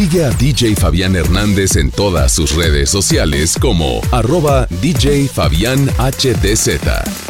Sigue a DJ Fabián Hernández en todas sus redes sociales como arroba DJ Fabián HDZ.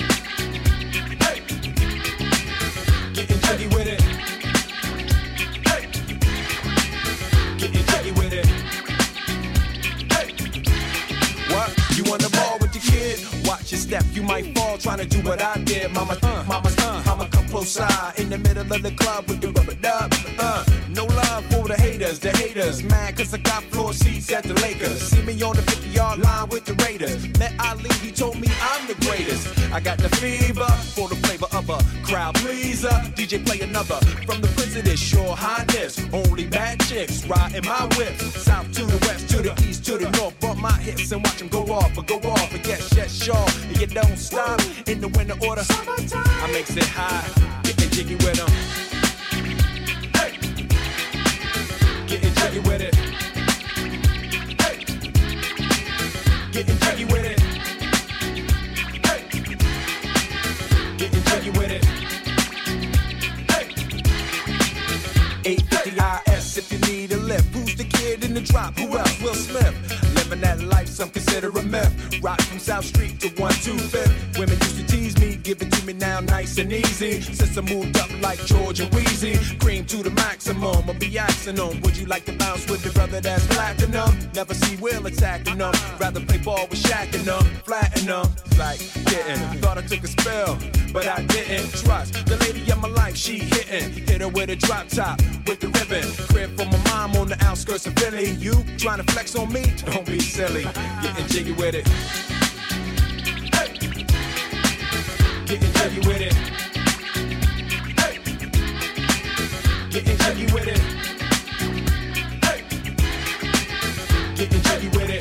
Step, you might fall trying to do what I did. Mama, uh, mama, uh, mama, come close side in the middle of the club with the rubber dub. Uh, no love for the haters, the haters. Mad cause I got floor seats at the Lakers. See me on the 50 yard line with the Raiders. Met Ali, he told me I'm the greatest. I got the fever for the flavor of a crowd pleaser. DJ play another from the president, sure highness. Only bad chicks riding my whip. South to the west, the east, to the north. Bump my hips and watch them go off, but go off. But yes, yes, sure. And you don't stop in the winter order. I makes it high, getting jiggy with them. Hey. Getting jiggy with it. Hey. Getting jiggy with it. Hey. Getting jiggy with it. Hey. 850 IS if you need a the drop? Who else? Will Smith. Living that life, some consider a myth. Rock from South Street to 125th. Women used to tease me, give it to me now nice and easy. Since I moved up like George and Weezy, cream to the maximum. I'll be asking them, would you like to bounce with the brother that's platinum? Never see Will attacking them. Rather play ball with Shaq and them, flatten them. Like, getting. Thought I took a spell, but I didn't. Trust the lady of my life, she hitting. Hit her with a drop top, with the ribbon. Crib for outskirts of. You trying to flex on me? Don't be silly. Getting jiggy with it. Getting jiggy with it. Getting jiggy with it. Getting jiggy with it.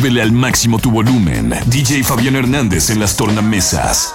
Súbele al máximo tu volumen. DJ Fabián Hernández en las tornamesas.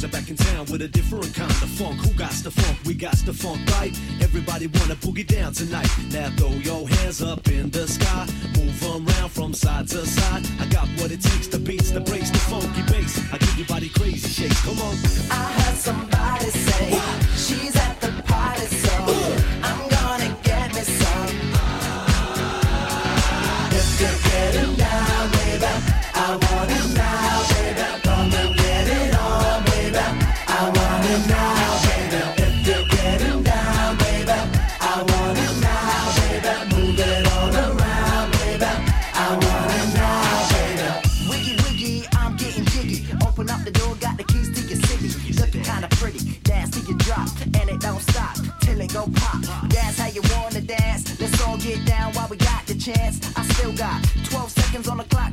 boys are back in town with a different kind of funk. Who got the funk? We got the funk, right? Everybody wanna boogie down tonight. Now throw your hands up in the sky. Move around from side to side. I got what it takes, the beats, the breaks, the funky bass. I give your body crazy shakes. Come on. I heard somebody say what? she's chance. I still got 12 seconds on the clock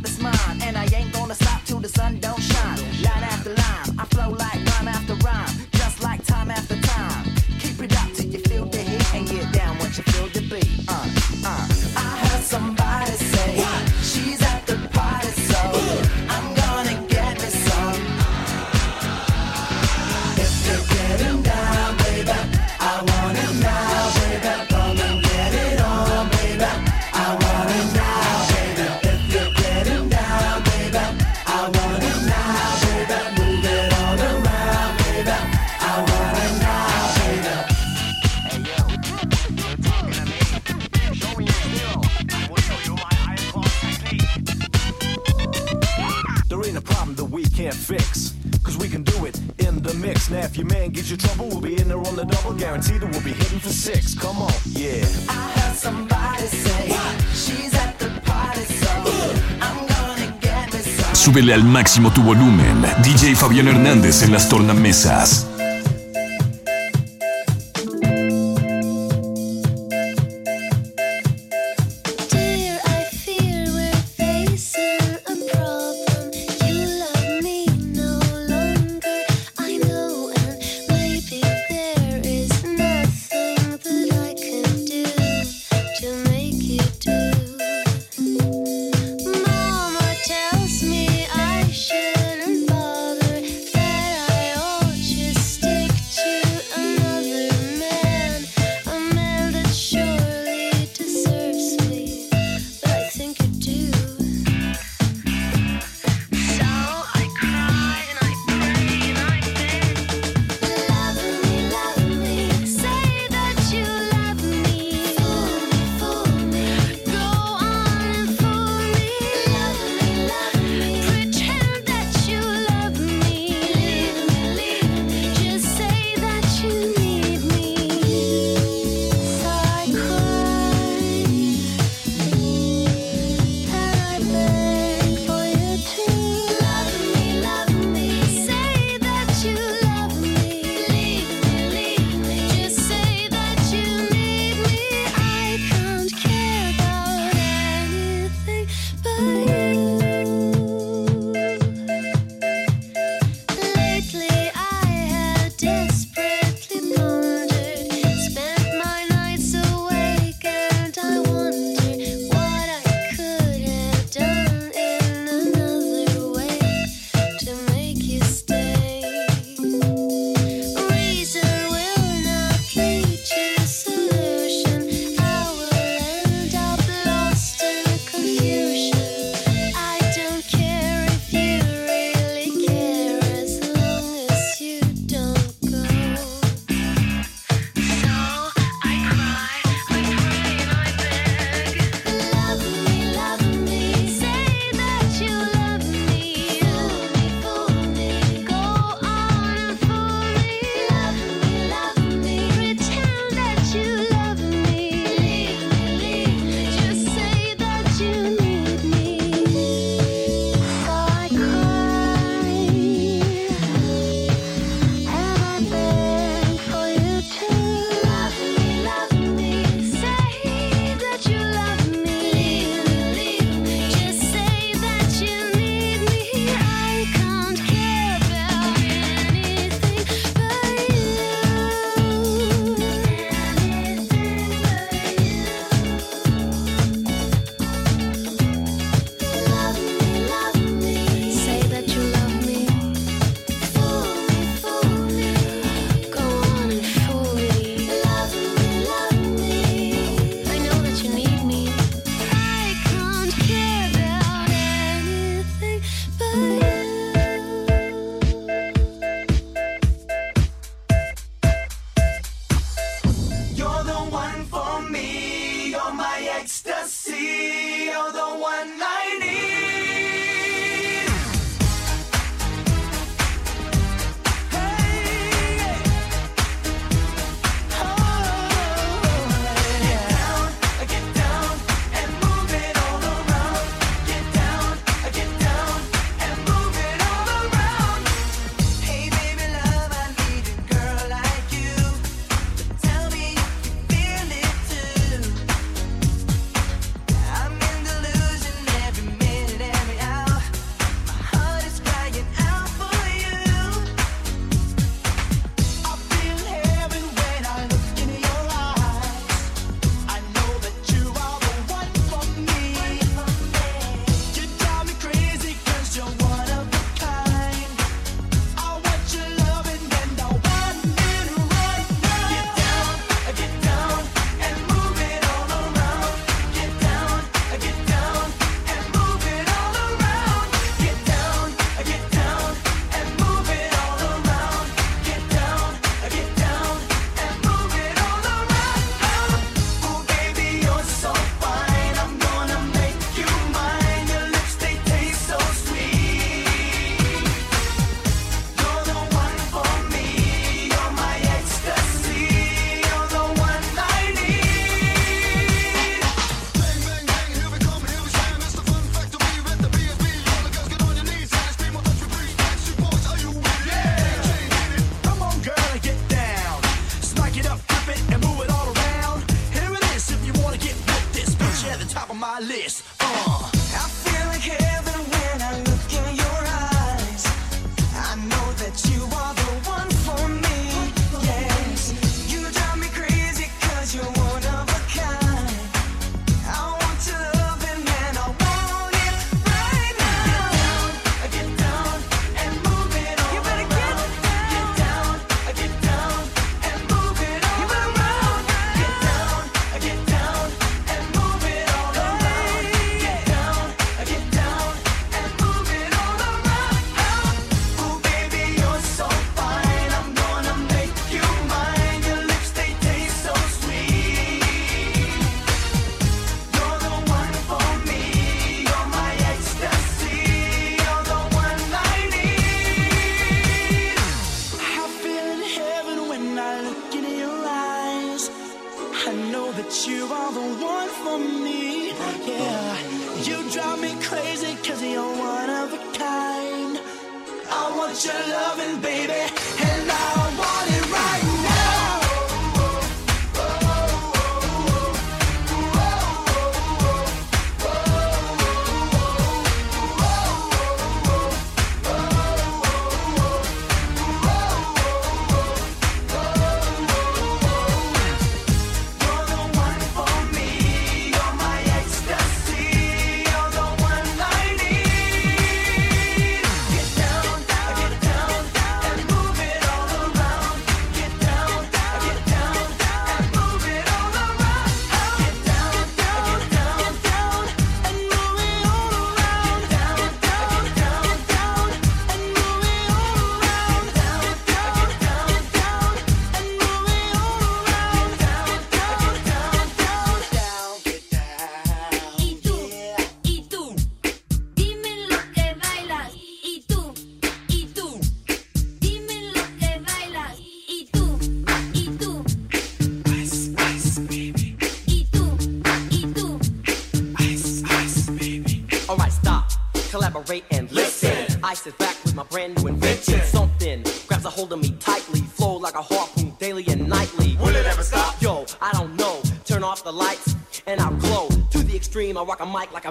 fix. Cause we can do it in the mix. Now, if man trouble, we'll be in there on the double. That we'll be hitting for six. Come on, yeah. Súbele al máximo tu volumen. DJ Fabián Hernández en las tornamesas. Me. Yeah, you drive me crazy 'cause you're one of a kind. I want your loving, baby,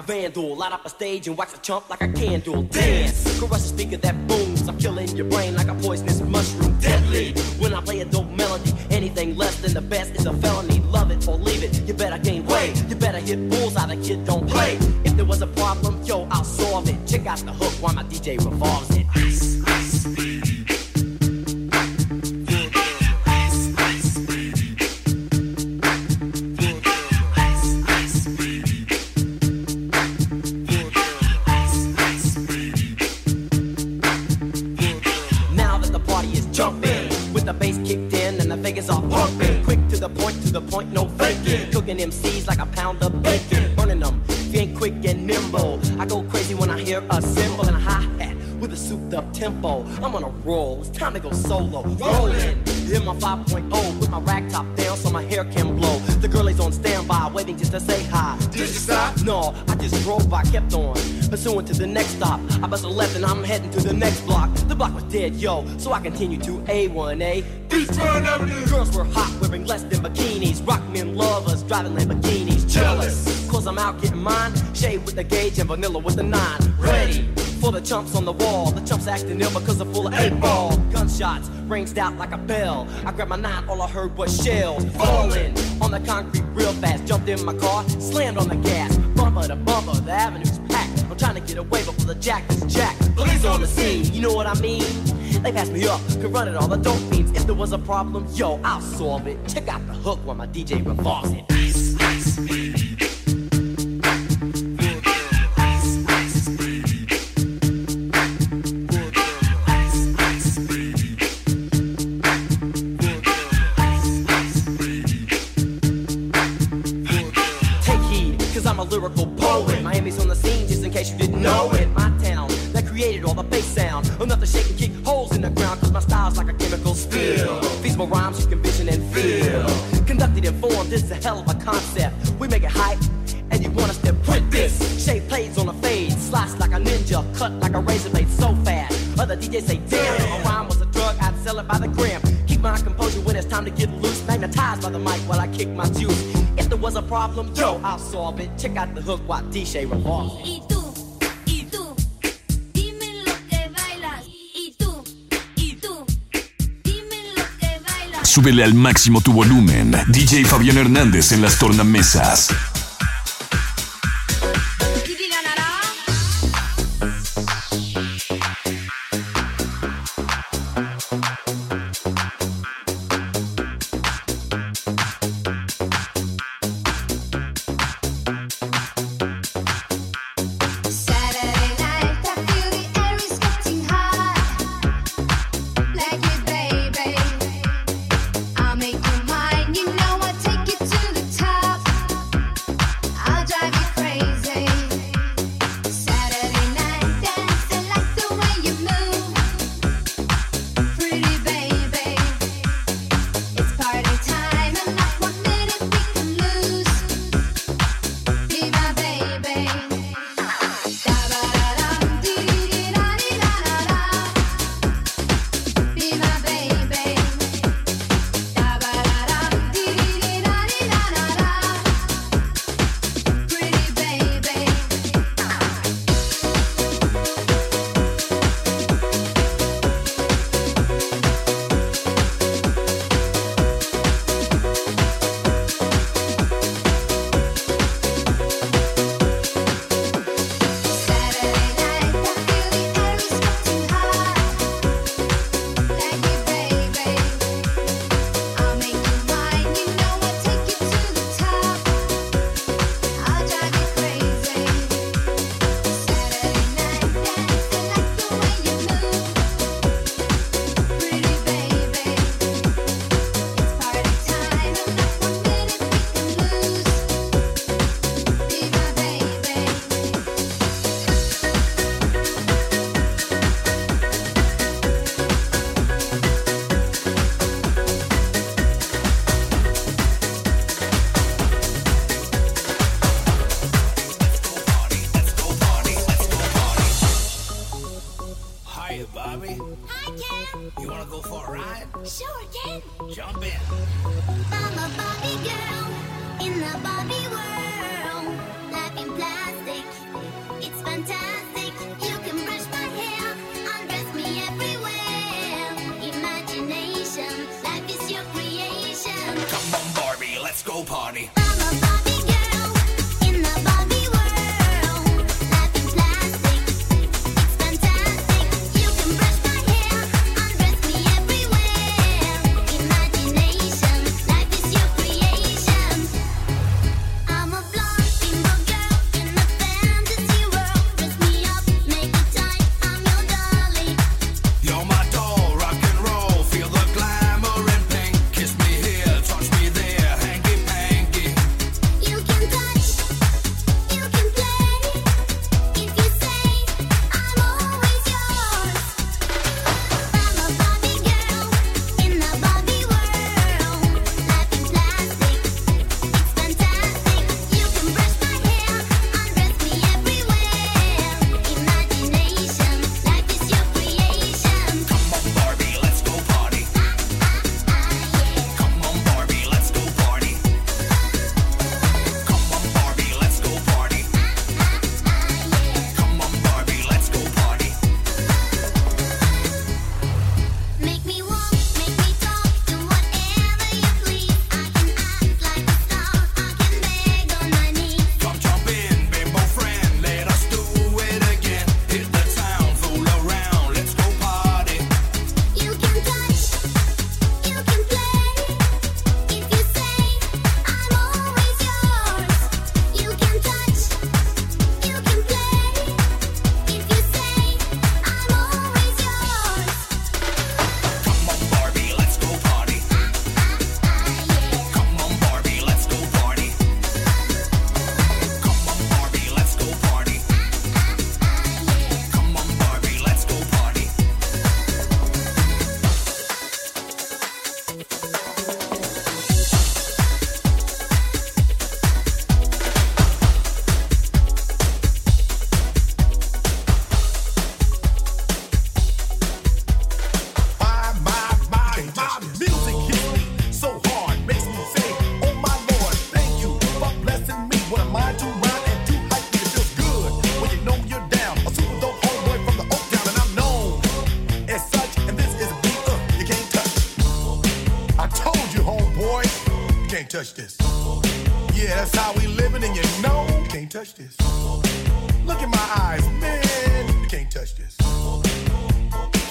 vandal. Light up a stage and wax a chump like a candle. Dance, caress a speaker that booms. I'm killing your brain like a poisonous mushroom. Deadly. When I play a dope melody, anything less than the best is a felony. Love it or leave it. You better gain weight. You better hit bullseye. The kid don't play. If there was a problem, yo, I'll solve it. Check out the hook while my DJ revolves it. MCs like a pound of bacon. Burning them, being quick and nimble. I go crazy when I hear a cymbal and a hi hat with a souped up tempo. I'm on a roll, it's time to go solo. Rolling in my 5.0 with my rag top down so my hair can blow. The girl is on standby, waiting just to say hi. Did you stop? No, I just drove by, kept on. Pursuing to the next stop. I bust a left and I'm heading to the next block. Block was dead, yo, so I continue to A1A. Eastbound Avenue. Girls were hot, wearing less than bikinis. Rock men lovers, driving Lamborghinis. Jealous, cause I'm out getting mine. Shade with the gauge and vanilla with the nine. Ready for the chumps on the wall. The chumps acting ill because they're full of eight ball. Gunshots ranged out like a bell. I grabbed my nine, all I heard was shells falling on the concrete real fast. Jumped in my car, slammed on the gas. Bumper to bumper, the avenue's packed. I'm trying to get away the jack is jack. Police on the scene, you know what I mean? They passed me up, could run it all the dope fiends. If there was a problem, yo, I'll solve it. Check out the hook while my DJ revolves it. kick my. If there was a problem, I'll solve it. Check out the hook while DJ Súbele al máximo tu volumen. DJ Fabián Hernández en las tornamesas.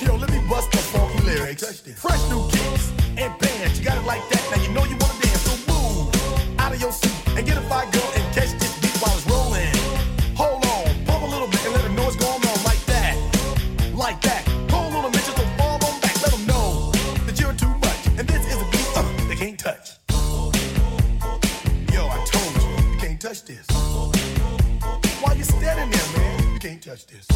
Yo, let me bust the funky lyrics. Fresh new kicks and bands, you got it like that. Now you know you wanna dance, so move out of your seat and get a fire girl and catch this beat while it's rolling. Hold on, pump a little bit and let them know what's going on like that, like that. On a minute, just don't fall on back. Let them know that you're too much, and this is a beat uh, they can't touch. Yo, I told you, you can't touch this. Why you standing there, man? You can't touch this.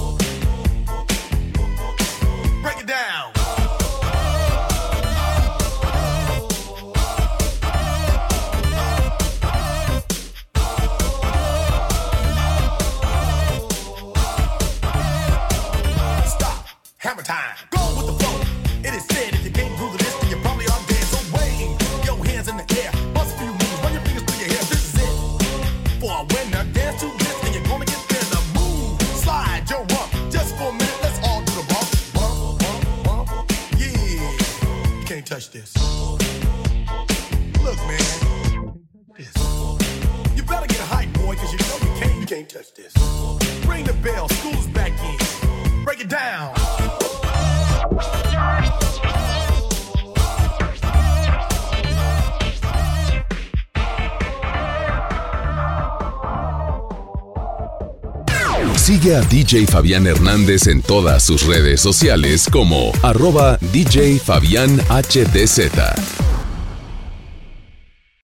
Break it down. A DJ Fabián Hernández en todas sus redes sociales como arroba DJ Fabián HDZ.